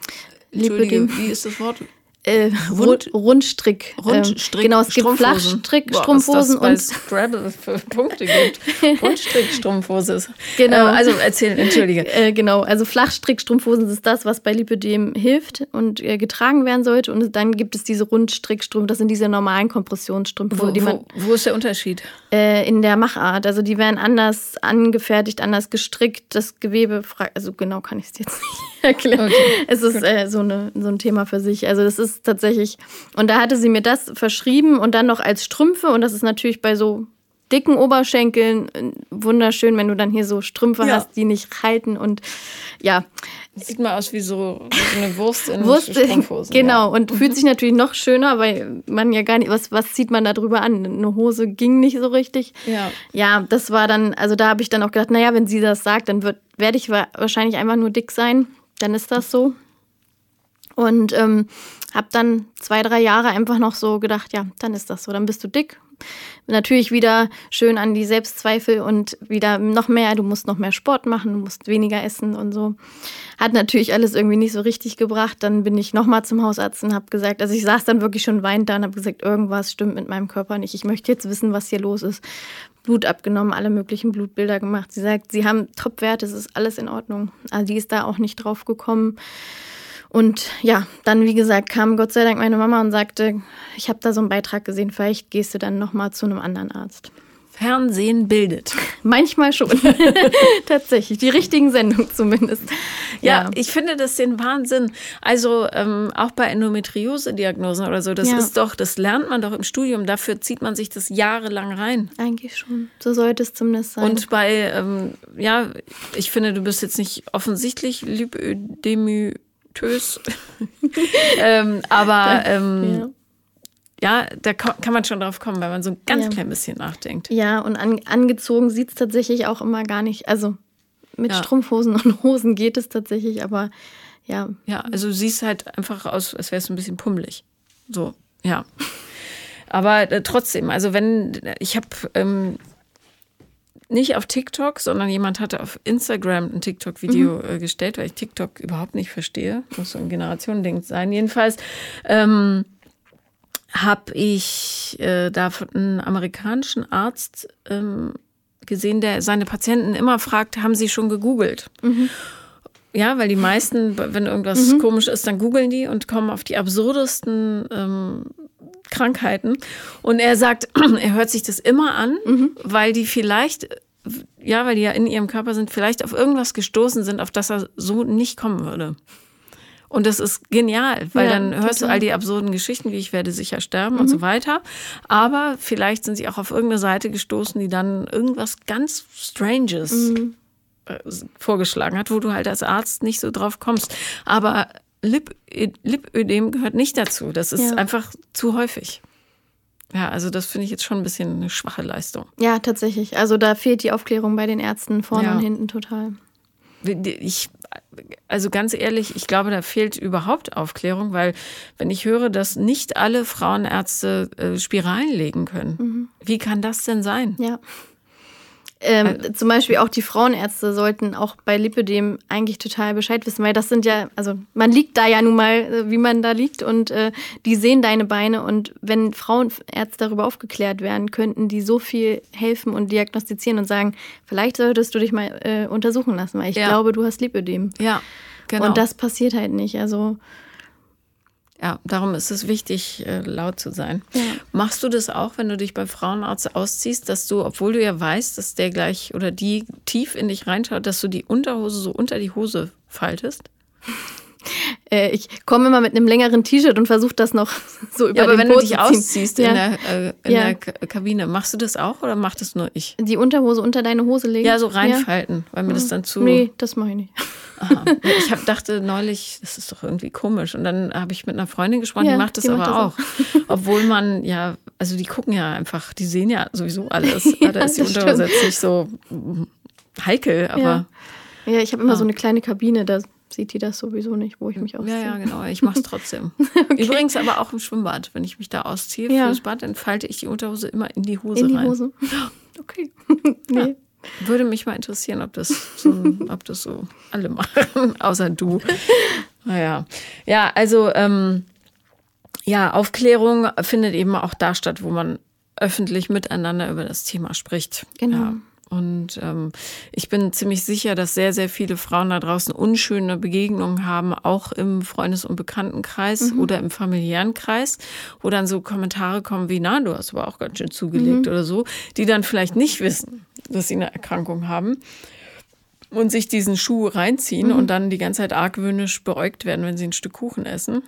Entschuldige, wie ist das Wort? Äh, Rund, Rundstrick. Ähm, Rundstrick. genau, es gibt Flachstrick-Strumpfhosen und Scrabble für Punkte gibt. Rundstrick-Strumpfhose. Genau. Äh, also erzählen, entschuldige. Äh, genau, also Flachstrick-Strumpfhosen ist das, was bei Lipödem hilft und äh, getragen werden sollte. Und dann gibt es diese Rundstrickstrumpf, das sind diese normalen Kompressionsstrumpfhosen, die man. Wo, wo ist der Unterschied? Äh, in der Machart. Also die werden anders angefertigt, anders gestrickt. Das Gewebe, also genau kann ich es jetzt nicht erklären. Okay, es ist äh, so, eine, so ein Thema für sich. Also das ist ist tatsächlich. Und da hatte sie mir das verschrieben und dann noch als Strümpfe. Und das ist natürlich bei so dicken Oberschenkeln äh, wunderschön, wenn du dann hier so Strümpfe Ja. hast, die nicht halten und ja, Sieht mal aus wie so, eine Wurst in Wurst, Strumpfhosen. genau, Ja. und fühlt sich natürlich noch schöner, weil man ja gar nicht, was, was zieht man da drüber an? Eine Hose ging nicht so richtig. Ja. Ja, das war dann, also da habe ich dann auch gedacht, naja, wenn sie das sagt, dann wird, werde ich wa- wahrscheinlich einfach nur dick sein. Dann ist das so. Und ähm, habe dann zwei, drei Jahre einfach noch so gedacht, ja, dann ist das so, dann bist du dick. Natürlich wieder schön an die Selbstzweifel und wieder noch mehr, du musst noch mehr Sport machen, du musst weniger essen und so. Hat natürlich alles irgendwie nicht so richtig gebracht. Dann bin ich nochmal zum Hausarzt und habe gesagt, also ich saß dann wirklich schon weinend da und habe gesagt, irgendwas stimmt mit meinem Körper nicht. Ich möchte jetzt wissen, was hier los ist. Blut abgenommen, alle möglichen Blutbilder gemacht. Sie sagt, sie haben Topwerte, es ist alles in Ordnung. Also die ist da auch nicht drauf gekommen. Und ja, dann wie gesagt kam Gott sei Dank meine Mama und sagte, ich habe da so einen Beitrag gesehen, vielleicht gehst du dann noch mal zu einem anderen Arzt. Fernsehen bildet. Manchmal schon, tatsächlich die richtigen Sendungen zumindest. Ja, ich finde das den Wahnsinn. Also ähm, auch bei Endometriose-Diagnosen oder so, das Ja. ist doch, das lernt man doch im Studium. Dafür zieht man sich das jahrelang rein. eigentlich schon. So sollte es zumindest sein. Und bei, ähm, ja, ich finde, du bist jetzt nicht offensichtlich lipödemytös. ähm, aber ähm, ja. da ko- kann man schon drauf kommen, wenn man so ein ganz Ja. klein bisschen nachdenkt. ja, und an, angezogen sieht es tatsächlich auch immer gar nicht. Also mit Ja. Strumpfhosen und Hosen geht es tatsächlich, aber ja, Ja, also siehst halt einfach aus, als wärst du ein bisschen pummelig. So, ja. Aber äh, trotzdem, also wenn, ich habe ähm, nicht auf TikTok, sondern jemand hatte auf Instagram ein TikTok-Video äh, gestellt, weil ich TikTok überhaupt nicht verstehe. Muss so ein Generationending sein. Jedenfalls ähm, habe ich äh, da von einem amerikanischen Arzt ähm, gesehen, der seine Patienten immer fragt, haben sie schon gegoogelt? Ja, weil die meisten, wenn irgendwas komisch ist, dann googeln die und kommen auf die absurdesten ähm, Krankheiten. Und er sagt, er hört sich das immer an, weil die vielleicht, ja, weil die ja in ihrem Körper sind, vielleicht auf irgendwas gestoßen sind, auf das er so nicht kommen würde. Und das ist genial, weil Ja, dann hörst du total. all die absurden Geschichten, wie ich werde sicher sterben und so weiter. Aber vielleicht sind sie auch auf irgendeine Seite gestoßen, die dann irgendwas ganz Stranges äh, vorgeschlagen hat, wo du halt als Arzt nicht so drauf kommst. Aber Lip Lipödem gehört nicht dazu. Das ist Ja. einfach zu häufig. Ja, also das finde ich jetzt schon ein bisschen eine schwache Leistung. ja, tatsächlich. Also da fehlt die Aufklärung bei den Ärzten vorne Ja. und hinten total. Ich, also ganz ehrlich, ich glaube, da fehlt überhaupt Aufklärung, weil wenn ich höre, dass nicht alle Frauenärzte äh, Spiralen legen können, wie kann das denn sein? Ja. Ähm, Äh, zum Beispiel auch die Frauenärzte sollten auch bei Lipödem eigentlich total Bescheid wissen, weil das sind ja, also man liegt da ja nun mal, äh, wie man da liegt und äh, die sehen deine Beine und wenn Frauenärzte darüber aufgeklärt werden, könnten die so viel helfen und diagnostizieren und sagen, vielleicht solltest du dich mal äh, untersuchen lassen, weil ich Ja. glaube, du hast Lipödem. Ja, genau. Und das passiert halt nicht. Also Ja, darum ist es wichtig, äh, laut zu sein. Ja. Machst du das auch, wenn du dich bei Frauenarzt ausziehst, dass du, obwohl du ja weißt, dass der gleich oder die tief in dich reinschaut, dass du die Unterhose so unter die Hose faltest? Äh, ich komme immer mit einem längeren T-Shirt und versuche das noch so über Ja, aber den wenn du dich ausziehst ja. in, der, äh, in Ja. der K Kabine, machst du das auch oder macht das nur ich? die Unterhose unter deine Hose legen. Ja, so reinfalten, weil mir das dann zu. Nee, das mache ich nicht. Aha. Ich hab, dachte neulich, das ist doch irgendwie komisch. Und dann habe ich mit einer Freundin gesprochen, die macht das die aber macht das auch. Obwohl man ja, also die gucken ja einfach, die sehen ja sowieso alles. Ja, da ist die Unterhose jetzt nicht so heikel, aber Ja. Ja, ich habe immer Ah. so eine kleine Kabine, da sieht die das sowieso nicht, wo ich mich ja, ausziehe. ja, genau. Ich mache es trotzdem. Übrigens aber auch im Schwimmbad. Wenn ich mich da ausziehe Ja. fürs Bad, dann falte ich die Unterhose immer in die Hose In die rein. Hose. Okay. nee. Würde mich mal interessieren, ob das so, ob das so alle machen, außer du. Naja. Ja, also ähm, ja, Aufklärung findet eben auch da statt, wo man öffentlich miteinander über das Thema spricht. Genau. Ja. Und ähm, ich bin ziemlich sicher, dass sehr, sehr viele Frauen da draußen unschöne Begegnungen haben, auch im Freundes- und Bekanntenkreis oder im familiären Kreis, wo dann so Kommentare kommen wie, na, du hast aber auch ganz schön zugelegt oder so, die dann vielleicht nicht wissen, dass sie eine Erkrankung haben und sich diesen Schuh reinziehen und dann die ganze Zeit argwöhnisch beäugt werden, wenn sie ein Stück Kuchen essen.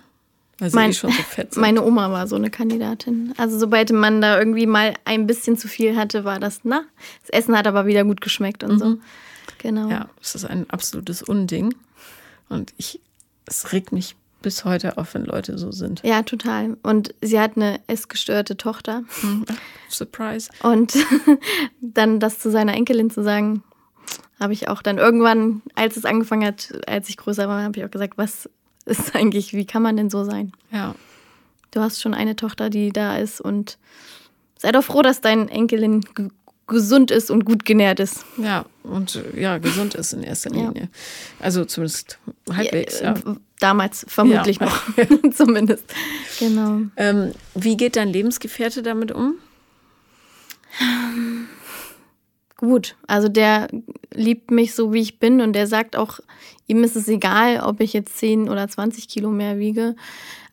Sie Mein- eh schon so fett sind. Meine Oma war so eine Kandidatin. Also sobald man da irgendwie mal ein bisschen zu viel hatte, war das, na, das Essen hat aber wieder gut geschmeckt und so. Genau. Mhm. Ja, es ist ein absolutes Unding. Und ich, es regt mich bis heute auf, wenn Leute so sind. Ja, total. Und sie hat eine essgestörte Tochter. Surprise. Und dann das zu seiner Enkelin zu sagen, habe ich auch dann irgendwann, als es angefangen hat, als ich größer war, habe ich auch gesagt, was ist eigentlich, wie kann man denn so sein? Ja. Du hast schon eine Tochter, die da ist und sei doch froh, dass dein Enkelin gesund ist und gut genährt ist. Ja, und ja, gesund ist in erster Ja. Linie. Also zumindest halbwegs, ja. äh, Damals vermutlich Ja. noch, zumindest. Genau. Ähm, wie geht dein Lebensgefährte damit um? Gut, also der liebt mich so, wie ich bin und der sagt auch, ihm ist es egal, ob ich jetzt 10 oder 20 Kilo mehr wiege.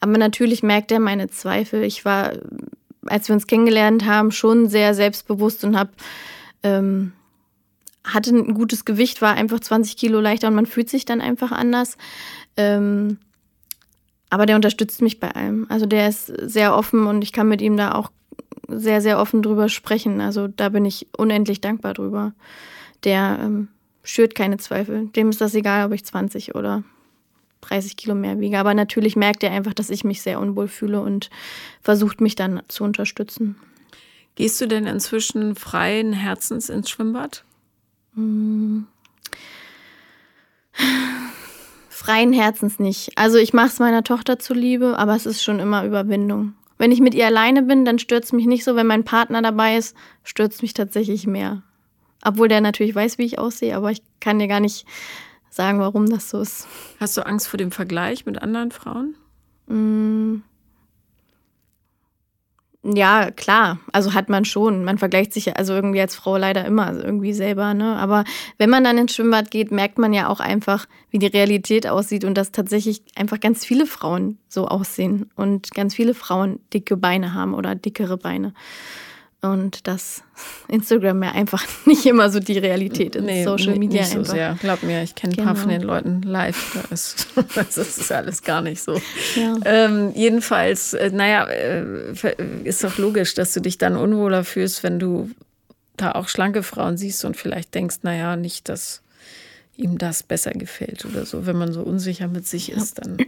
Aber natürlich merkt er meine Zweifel. Ich war, als wir uns kennengelernt haben, schon sehr selbstbewusst und habe ähm, hatte ein gutes Gewicht, war einfach 20 Kilo leichter und man fühlt sich dann einfach anders. Ähm, aber der unterstützt mich bei allem. Also der ist sehr offen und ich kann mit ihm da auch sehr, sehr offen drüber sprechen. Also da bin ich unendlich dankbar drüber. Der ähm, schürt keine Zweifel. Dem ist das egal, ob ich 20 oder 30 Kilo mehr wiege. Aber natürlich merkt er einfach, dass ich mich sehr unwohl fühle und versucht mich dann zu unterstützen. Gehst du denn inzwischen freien Herzens ins Schwimmbad? Freien Herzens nicht. Also ich mache es meiner Tochter zuliebe, aber es ist schon immer Überwindung. Wenn ich mit ihr alleine bin, dann stört es mich nicht so. Wenn mein Partner dabei ist, stört es mich tatsächlich mehr. Obwohl der natürlich weiß, wie ich aussehe, aber ich kann dir gar nicht sagen, warum das so ist. Hast du Angst vor dem Vergleich mit anderen Frauen? Ja, klar. Also hat man schon. Man vergleicht sich ja also irgendwie als Frau leider immer irgendwie selber, ne? Aber wenn man dann ins Schwimmbad geht, merkt man ja auch einfach, wie die Realität aussieht und dass tatsächlich einfach ganz viele Frauen so aussehen und ganz viele Frauen dicke Beine haben oder dickere Beine. Und dass Instagram ja einfach nicht immer so die Realität ist. Social nee, Media nicht so einfach. sehr. Glaub mir, ich kenne ein paar Genau. von den Leuten live. Da ist, das ist alles gar nicht so. Ja. Ähm, jedenfalls, äh, naja, äh, ist doch logisch, dass du dich dann unwohler fühlst, wenn du da auch schlanke Frauen siehst und vielleicht denkst, naja, nicht, dass ihm das besser gefällt oder so. Wenn man so unsicher mit sich ist, dann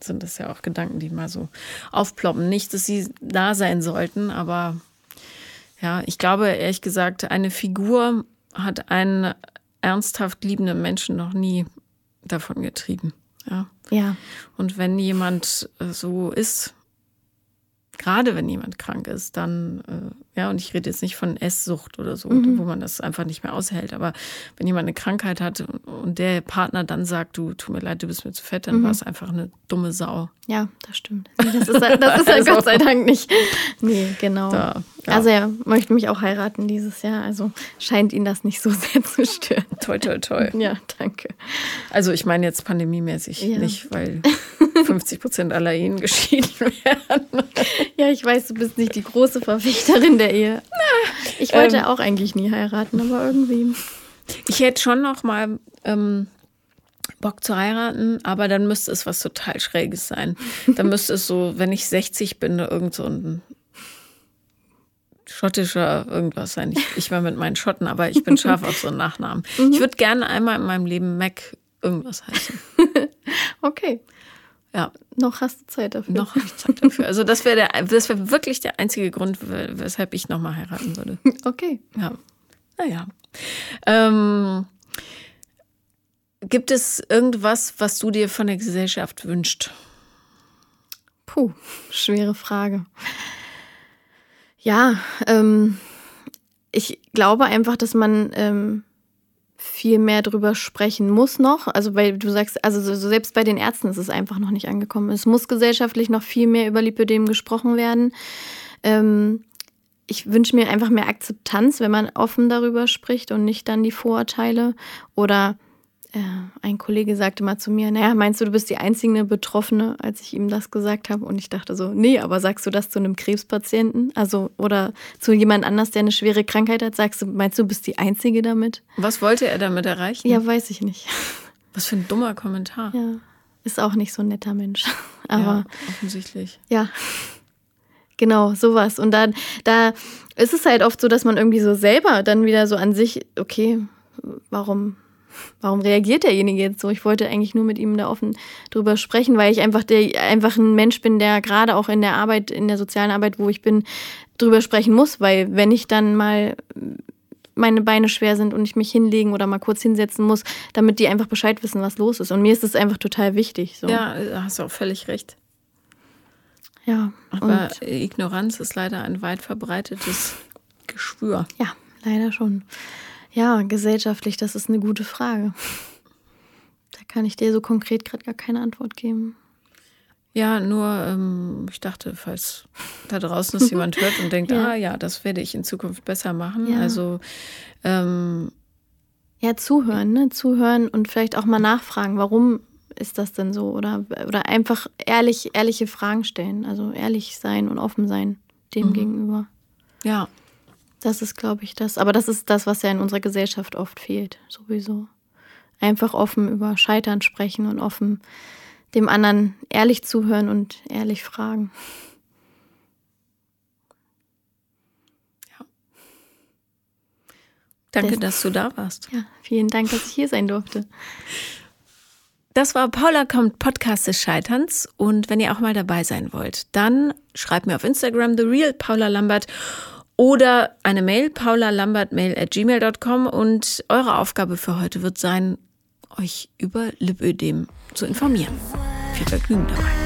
sind das ja auch Gedanken, die mal so aufploppen. Nicht, dass sie da sein sollten, aber ja, ich glaube ehrlich gesagt, eine Figur hat einen ernsthaft liebenden Menschen noch nie davon getrieben. Ja. Ja. Und wenn jemand äh, so ist, gerade wenn jemand krank ist, dann, äh, ja, und ich rede jetzt nicht von Esssucht oder so, wo man das einfach nicht mehr aushält, aber wenn jemand eine Krankheit hat und, der Partner dann sagt, du, tut mir leid, du bist mir zu fett, dann war es einfach eine dumme Sau. Ja, das stimmt. Das ist, halt- das ist ja Also- Gott sei Dank nicht. Nee, genau. Da, ja. Also er möchte mich auch heiraten dieses Jahr, also scheint ihn das nicht so sehr zu stören. Toi, toi, toi. Ja, danke. Also ich meine jetzt pandemiemäßig Ja. nicht, weil 50 Prozent aller Ehen geschieden werden. Ja, ich weiß, du bist nicht die große Verfechterin der Ehe. Ich wollte Ähm. auch eigentlich nie heiraten, aber irgendwie. Ich hätte schon noch mal ähm, Bock zu heiraten, aber dann müsste es was total Schräges sein. Dann müsste es so, wenn ich 60 bin, irgend so ein schottischer irgendwas sein. Ich, ich war mit meinen Schotten, aber ich bin scharf auf so einen Nachnamen. Ich würde gerne einmal in meinem Leben Mac irgendwas heißen. Okay, Ja, noch hast du Zeit dafür. noch habe ich Zeit dafür. Also das wäre das wäre wirklich der einzige Grund, we- weshalb ich noch mal heiraten würde. Okay. Ja, naja. Ähm, gibt es irgendwas, was du dir von der Gesellschaft wünscht? Puh, schwere Frage. Ja, ähm, ich glaube einfach, dass man ähm, viel mehr drüber sprechen muss noch. Also weil du sagst, also so, selbst bei den Ärzten ist es einfach noch nicht angekommen. Es muss gesellschaftlich noch viel mehr über Lipödem gesprochen werden. Ähm, ich wünsche mir einfach mehr Akzeptanz, wenn man offen darüber spricht und nicht dann die Vorurteile. Oder ein Kollege sagte mal zu mir, naja, meinst du, du bist die einzige Betroffene, als ich ihm das gesagt habe? Und ich dachte so, nee, aber sagst du das zu einem Krebspatienten? Also, oder zu jemand anders, der eine schwere Krankheit hat? Sagst du, meinst du, du bist die Einzige damit? Was wollte er damit erreichen? Ja, weiß ich nicht. Was für ein dummer Kommentar. Ja. ist auch nicht so ein netter Mensch. Aber ja, offensichtlich. Ja. Genau, sowas. Und dann, da ist es halt oft so, dass man irgendwie so selber dann wieder so an sich, okay, warum, warum reagiert derjenige jetzt so? Ich wollte eigentlich nur mit ihm da offen drüber sprechen, weil ich einfach der, einfach ein Mensch bin, der gerade auch in der Arbeit, in der sozialen Arbeit, wo ich bin, drüber sprechen muss, weil wenn ich dann mal meine Beine schwer sind und ich mich hinlegen oder mal kurz hinsetzen muss, damit die einfach Bescheid wissen, was los ist. Und mir ist das einfach total wichtig. So. Ja, hast du auch völlig recht. Ja. Aber Ignoranz ist leider ein weit verbreitetes Geschwür. Ja, leider schon. Ja, gesellschaftlich, das ist eine gute Frage. Da kann ich dir so konkret gerade gar keine Antwort geben. Ja, nur ähm, ich dachte, falls da draußen es jemand hört und denkt, ja. ah ja, das werde ich in Zukunft besser machen. Ja. Also ähm, ja, zuhören, ne? Zuhören und vielleicht auch mal nachfragen, warum ist das denn so? Oder, oder einfach ehrlich, ehrliche Fragen stellen. Also ehrlich sein und offen sein dem mhm. gegenüber. Ja. Das ist, glaube ich, das. Aber das ist das, was ja in unserer Gesellschaft oft fehlt, sowieso. Einfach offen über Scheitern sprechen und offen dem anderen ehrlich zuhören und ehrlich fragen. Ja. Danke, das, dass du da warst. Ja, vielen Dank, dass ich hier sein durfte. Das war Paula kommt Podcast des Scheiterns und wenn ihr auch mal dabei sein wollt, dann schreibt mir auf Instagram The Real Paula Lambert oder eine Mail paulalambertmail at gmail.com und eure Aufgabe für heute wird sein, euch über Lipödem zu informieren. Viel Vergnügen dabei.